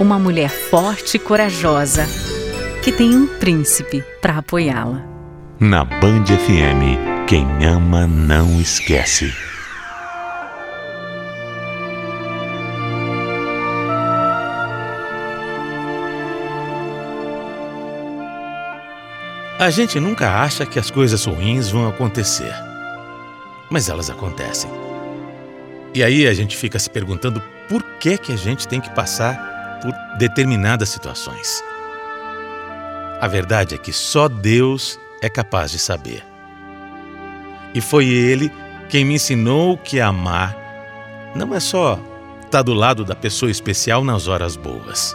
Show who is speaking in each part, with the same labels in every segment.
Speaker 1: uma mulher forte e corajosa que tem um príncipe para apoiá-la.
Speaker 2: Na Band FM, quem ama não esquece.
Speaker 3: A gente nunca acha que as coisas ruins vão acontecer. Mas elas acontecem. E aí a gente fica se perguntando por que que a gente tem que passar por determinadas situações. A verdade é que só Deus é capaz de saber. E foi Ele quem me ensinou que amar não é só estar do lado da pessoa especial nas horas boas.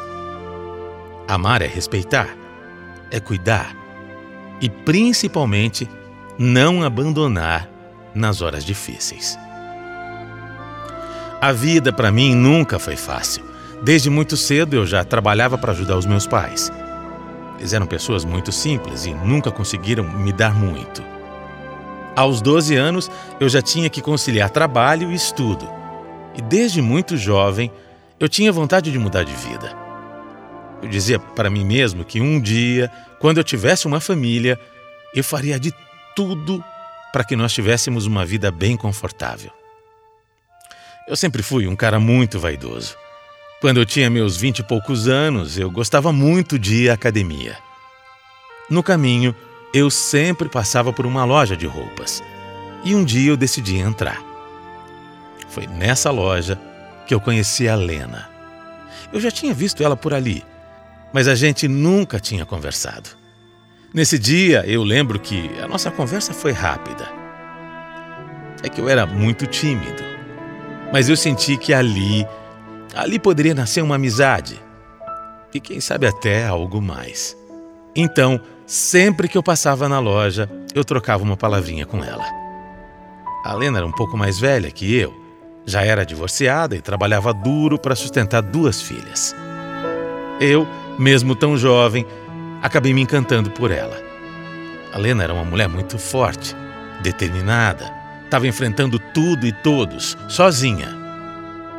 Speaker 3: Amar é respeitar, é cuidar e, principalmente, não abandonar nas horas difíceis. A vida para mim nunca foi fácil. Desde muito cedo eu já trabalhava para ajudar os meus pais. Eles eram pessoas muito simples e nunca conseguiram me dar muito. Aos 12 anos, eu já tinha que conciliar trabalho e estudo. E desde muito jovem, eu tinha vontade de mudar de vida. Eu dizia para mim mesmo que um dia, quando eu tivesse uma família, eu faria de tudo para que nós tivéssemos uma vida bem confortável. Eu sempre fui um cara muito vaidoso. Quando eu tinha meus vinte e poucos anos, eu gostava muito de ir à academia. No caminho, eu sempre passava por uma loja de roupas. E um dia eu decidi entrar. Foi nessa loja que eu conheci a Lena. Eu já tinha visto ela por ali, mas a gente nunca tinha conversado. Nesse dia, eu lembro que a nossa conversa foi rápida. É que eu era muito tímido, mas eu senti que ali, ali poderia nascer uma amizade e quem sabe até algo mais. Então, sempre que eu passava na loja, eu trocava uma palavrinha com ela. A Lena era um pouco mais velha que eu, já era divorciada e trabalhava duro para sustentar duas filhas. Eu, mesmo tão jovem, acabei me encantando por ela. A Lena era uma mulher muito forte, determinada, estava enfrentando tudo e todos, sozinha.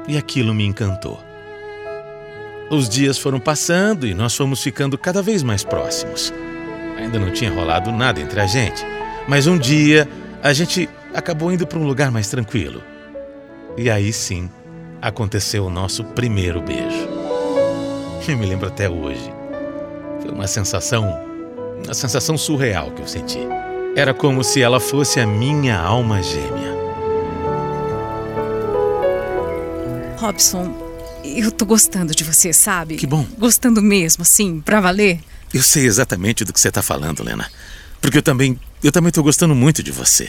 Speaker 3: E aquilo me encantou. Os dias foram passando e nós fomos ficando cada vez mais próximos. Ainda não tinha rolado nada entre a gente, mas um dia a gente acabou indo para um lugar mais tranquilo. E aí sim aconteceu o nosso primeiro beijo. Eu me lembro até hoje. Foi uma sensação, uma sensação surreal que eu senti. Era como se ela fosse a minha alma gêmea.
Speaker 1: Robson, eu tô gostando de você, sabe?
Speaker 3: Que bom.
Speaker 1: Gostando mesmo, assim, pra valer.
Speaker 3: Eu sei exatamente do que você está falando, Lena. Porque eu também, eu também tô gostando muito de você.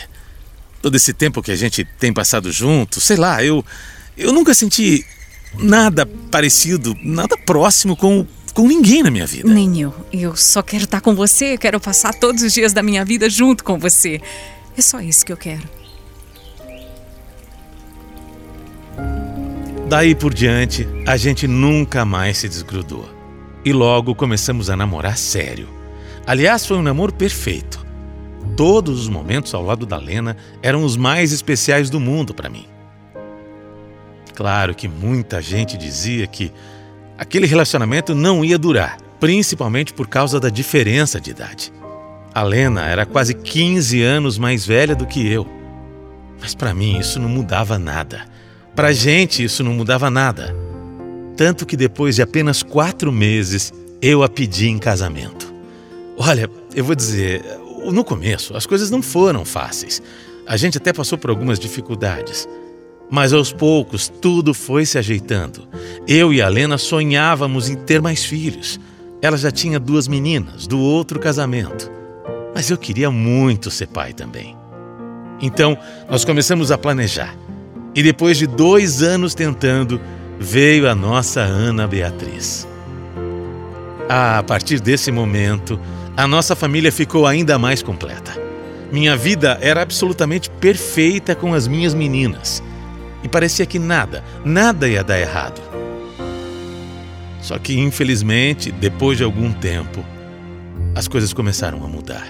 Speaker 3: Todo esse tempo que a gente tem passado junto, sei lá, eu eu nunca senti nada parecido, nada próximo com com ninguém na minha vida.
Speaker 1: Nem eu. Eu só quero estar com você, eu quero passar todos os dias da minha vida junto com você. É só isso que eu quero.
Speaker 3: Daí por diante, a gente nunca mais se desgrudou. E logo começamos a namorar sério. Aliás, foi um namoro perfeito. Todos os momentos ao lado da Lena eram os mais especiais do mundo para mim. Claro que muita gente dizia que aquele relacionamento não ia durar, principalmente por causa da diferença de idade. A Lena era quase 15 anos mais velha do que eu. Mas para mim isso não mudava nada. Para a gente isso não mudava nada. Tanto que depois de apenas quatro meses eu a pedi em casamento. Olha, eu vou dizer, no começo as coisas não foram fáceis. A gente até passou por algumas dificuldades. Mas aos poucos tudo foi se ajeitando. Eu e a Lena sonhávamos em ter mais filhos. Ela já tinha duas meninas do outro casamento. Mas eu queria muito ser pai também. Então, nós começamos a planejar. E depois de dois anos tentando, veio a nossa Ana Beatriz. A partir desse momento, a nossa família ficou ainda mais completa. Minha vida era absolutamente perfeita com as minhas meninas. E parecia que nada, nada ia dar errado. Só que, infelizmente, depois de algum tempo, as coisas começaram a mudar.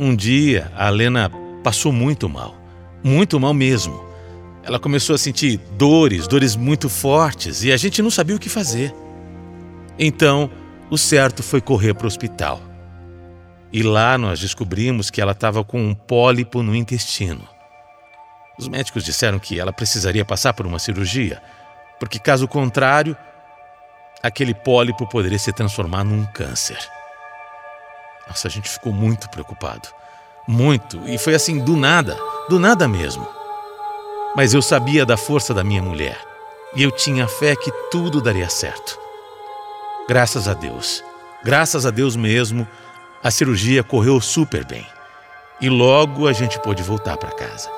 Speaker 3: Um dia, a Lena passou muito mal. Muito mal mesmo. Ela começou a sentir dores, dores muito fortes, e a gente não sabia o que fazer. Então, o certo foi correr para o hospital. E lá nós descobrimos que ela estava com um pólipo no intestino. Os médicos disseram que ela precisaria passar por uma cirurgia, porque caso contrário, aquele pólipo poderia se transformar num câncer. Nossa, a gente ficou muito preocupado. Muito. E foi assim, do nada. Do nada mesmo. Mas eu sabia da força da minha mulher. E eu tinha fé que tudo daria certo. Graças a Deus. Graças a Deus mesmo, a cirurgia correu super bem. E logo a gente pôde voltar para casa.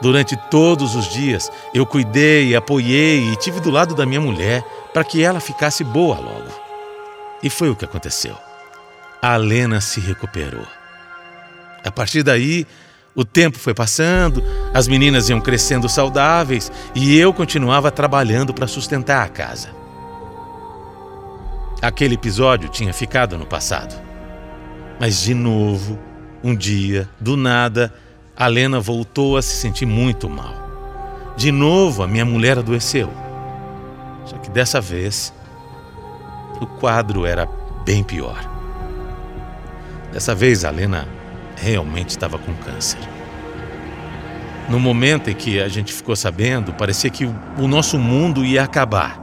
Speaker 3: Durante todos os dias, eu cuidei, apoiei e tive do lado da minha mulher para que ela ficasse boa logo. E foi o que aconteceu. A Lena se recuperou. A partir daí, o tempo foi passando, as meninas iam crescendo saudáveis e eu continuava trabalhando para sustentar a casa. Aquele episódio tinha ficado no passado. Mas de novo, um dia, do nada, a Lena voltou a se sentir muito mal. De novo, a minha mulher adoeceu. Só que dessa vez, o quadro era bem pior. Dessa vez, a Lena realmente estava com câncer. No momento em que a gente ficou sabendo, parecia que o nosso mundo ia acabar.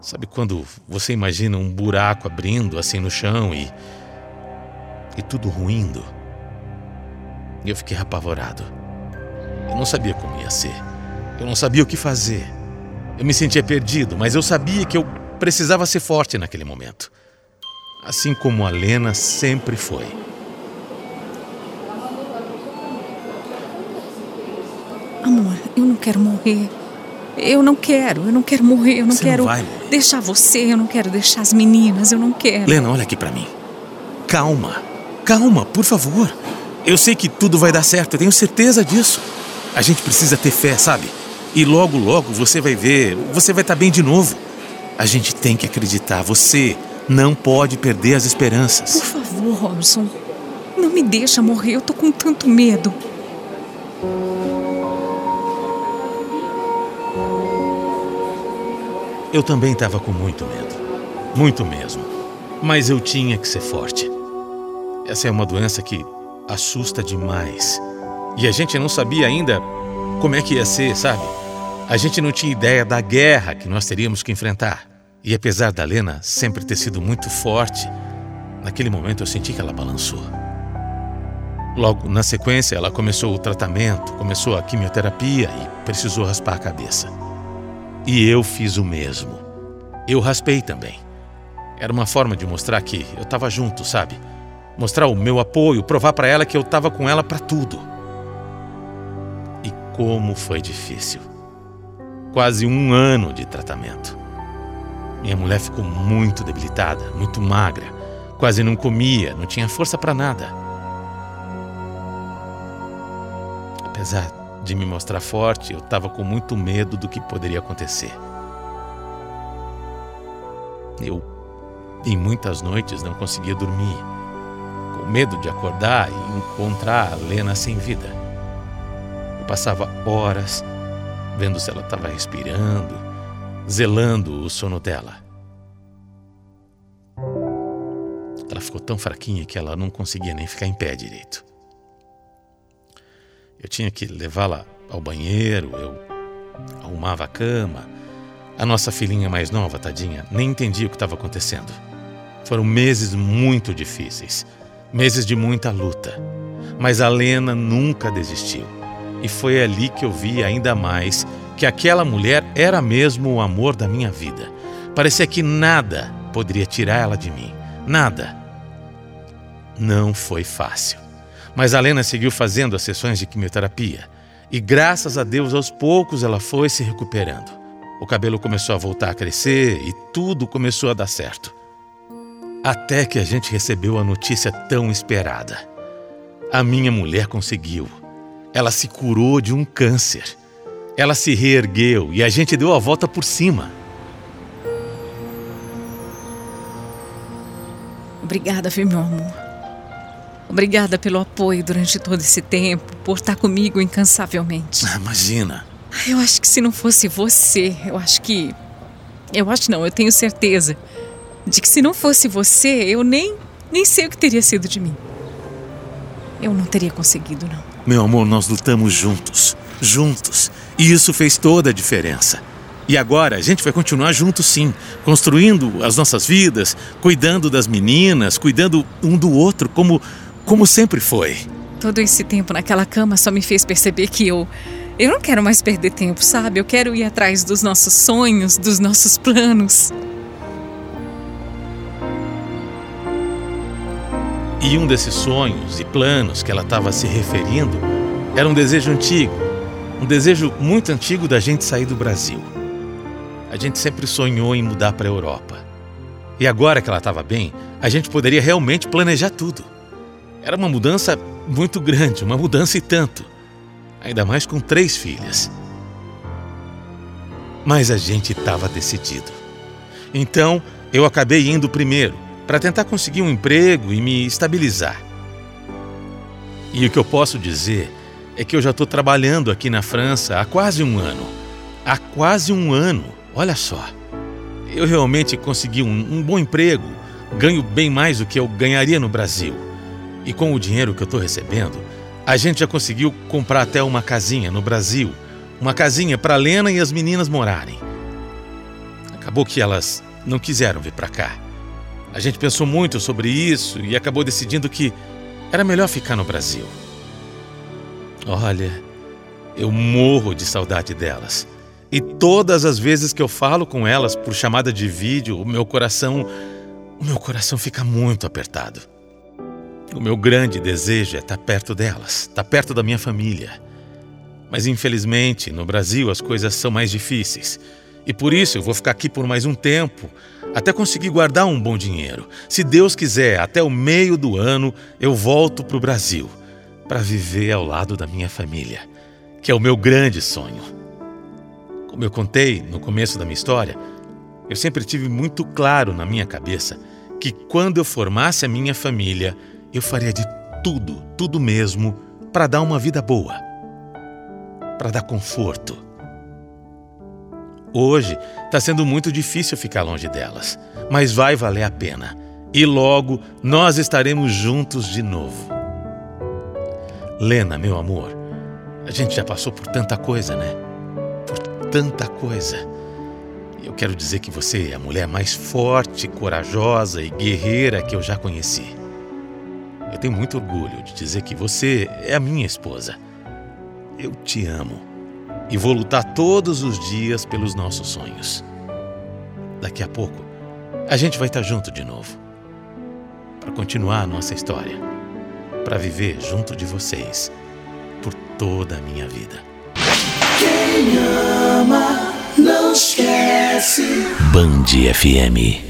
Speaker 3: Sabe quando você imagina um buraco abrindo assim no chão e. e tudo ruindo? Eu fiquei apavorado. Eu não sabia como ia ser. Eu não sabia o que fazer. Eu me sentia perdido, mas eu sabia que eu precisava ser forte naquele momento. Assim como a Lena sempre foi.
Speaker 4: Eu não quero morrer. Eu não quero, eu não quero morrer, eu não
Speaker 3: Você
Speaker 4: quero
Speaker 3: não vai morrer.
Speaker 4: deixar você, eu não quero deixar as meninas, eu não quero.
Speaker 3: Lena, olha aqui pra mim. Calma. Calma, por favor. Eu sei que tudo vai dar certo, eu tenho certeza disso. A gente precisa ter fé, sabe? E logo, logo você vai ver, você vai estar bem de novo. A gente tem que acreditar. Você não pode perder as esperanças.
Speaker 4: Por favor, Robson, não me deixa morrer, eu tô com tanto medo.
Speaker 3: Eu também estava com muito medo. Muito mesmo. Mas eu tinha que ser forte. Essa é uma doença que assusta demais. E a gente não sabia ainda como é que ia ser, sabe? A gente não tinha ideia da guerra que nós teríamos que enfrentar. E apesar da Lena sempre ter sido muito forte, naquele momento eu senti que ela balançou. Logo na sequência, ela começou o tratamento, começou a quimioterapia e precisou raspar a cabeça. E eu fiz o mesmo. Eu raspei também. Era uma forma de mostrar que eu estava junto, sabe? Mostrar o meu apoio, provar para ela que eu estava com ela para tudo. E como foi difícil. Quase um ano de tratamento. Minha mulher ficou muito debilitada, muito magra, quase não comia, não tinha força para nada. Apesar de me mostrar forte, eu estava com muito medo do que poderia acontecer. Eu, em muitas noites, não conseguia dormir, com medo de acordar e encontrar a Lena sem vida. Eu passava horas vendo se ela estava respirando, zelando o sono dela. Ela ficou tão fraquinha que ela não conseguia nem ficar em pé direito. Eu tinha que levá-la ao banheiro, eu arrumava a cama. A nossa filhinha mais nova, tadinha, nem entendia o que estava acontecendo. Foram meses muito difíceis, meses de muita luta. Mas a Lena nunca desistiu. E foi ali que eu vi ainda mais que aquela mulher era mesmo o amor da minha vida. Parecia que nada poderia tirar ela de mim. Nada. Não foi fácil. Mas a Lena seguiu fazendo as sessões de quimioterapia. E graças a Deus, aos poucos ela foi se recuperando. O cabelo começou a voltar a crescer e tudo começou a dar certo. Até que a gente recebeu a notícia tão esperada. A minha mulher conseguiu. Ela se curou de um câncer. Ela se reergueu e a gente deu a volta por cima.
Speaker 4: Obrigada, viu, meu amor? Obrigada pelo apoio durante todo esse tempo, por estar comigo incansavelmente.
Speaker 3: Ah, imagina.
Speaker 4: Eu acho que se não fosse você, eu acho que. Eu acho não, eu tenho certeza de que se não fosse você, eu nem, nem sei o que teria sido de mim. Eu não teria conseguido, não.
Speaker 3: Meu amor, nós lutamos juntos, juntos. E isso fez toda a diferença. E agora a gente vai continuar juntos sim, construindo as nossas vidas, cuidando das meninas, cuidando um do outro, como como sempre foi.
Speaker 4: Todo esse tempo naquela cama só me fez perceber que eu. Eu não quero mais perder tempo, sabe? Eu quero ir atrás dos nossos sonhos, dos nossos planos.
Speaker 3: E um desses sonhos e planos que ela estava se referindo era um desejo antigo, um desejo muito antigo da gente sair do Brasil. A gente sempre sonhou em mudar para a Europa. E agora que ela estava bem, a gente poderia realmente planejar tudo. Era uma mudança muito grande, uma mudança e tanto. Ainda mais com três filhas. Mas a gente estava decidido. Então, eu acabei indo primeiro, para tentar conseguir um emprego e me estabilizar. E o que eu posso dizer é que eu já estou trabalhando aqui na França há quase um ano. Há quase um ano, olha só. Eu realmente consegui um, um bom emprego, ganho bem mais do que eu ganharia no Brasil. E com o dinheiro que eu estou recebendo, a gente já conseguiu comprar até uma casinha no Brasil. Uma casinha para Lena e as meninas morarem. Acabou que elas não quiseram vir para cá. A gente pensou muito sobre isso e acabou decidindo que era melhor ficar no Brasil. Olha, eu morro de saudade delas. E todas as vezes que eu falo com elas por chamada de vídeo, o meu coração, o meu coração fica muito apertado. O meu grande desejo é estar perto delas, estar perto da minha família. Mas infelizmente, no Brasil as coisas são mais difíceis. E por isso eu vou ficar aqui por mais um tempo, até conseguir guardar um bom dinheiro. Se Deus quiser, até o meio do ano eu volto para o Brasil para viver ao lado da minha família, que é o meu grande sonho. Como eu contei no começo da minha história, eu sempre tive muito claro na minha cabeça que quando eu formasse a minha família, eu faria de tudo, tudo mesmo, para dar uma vida boa, para dar conforto. Hoje está sendo muito difícil ficar longe delas, mas vai valer a pena. E logo nós estaremos juntos de novo. Lena, meu amor, a gente já passou por tanta coisa, né? Por tanta coisa. Eu quero dizer que você é a mulher mais forte, corajosa e guerreira que eu já conheci. Eu tenho muito orgulho de dizer que você é a minha esposa. Eu te amo e vou lutar todos os dias pelos nossos sonhos. Daqui a pouco, a gente vai estar junto de novo para continuar a nossa história, para viver junto de vocês por toda a minha vida.
Speaker 5: Quem ama não esquece.
Speaker 2: Band FM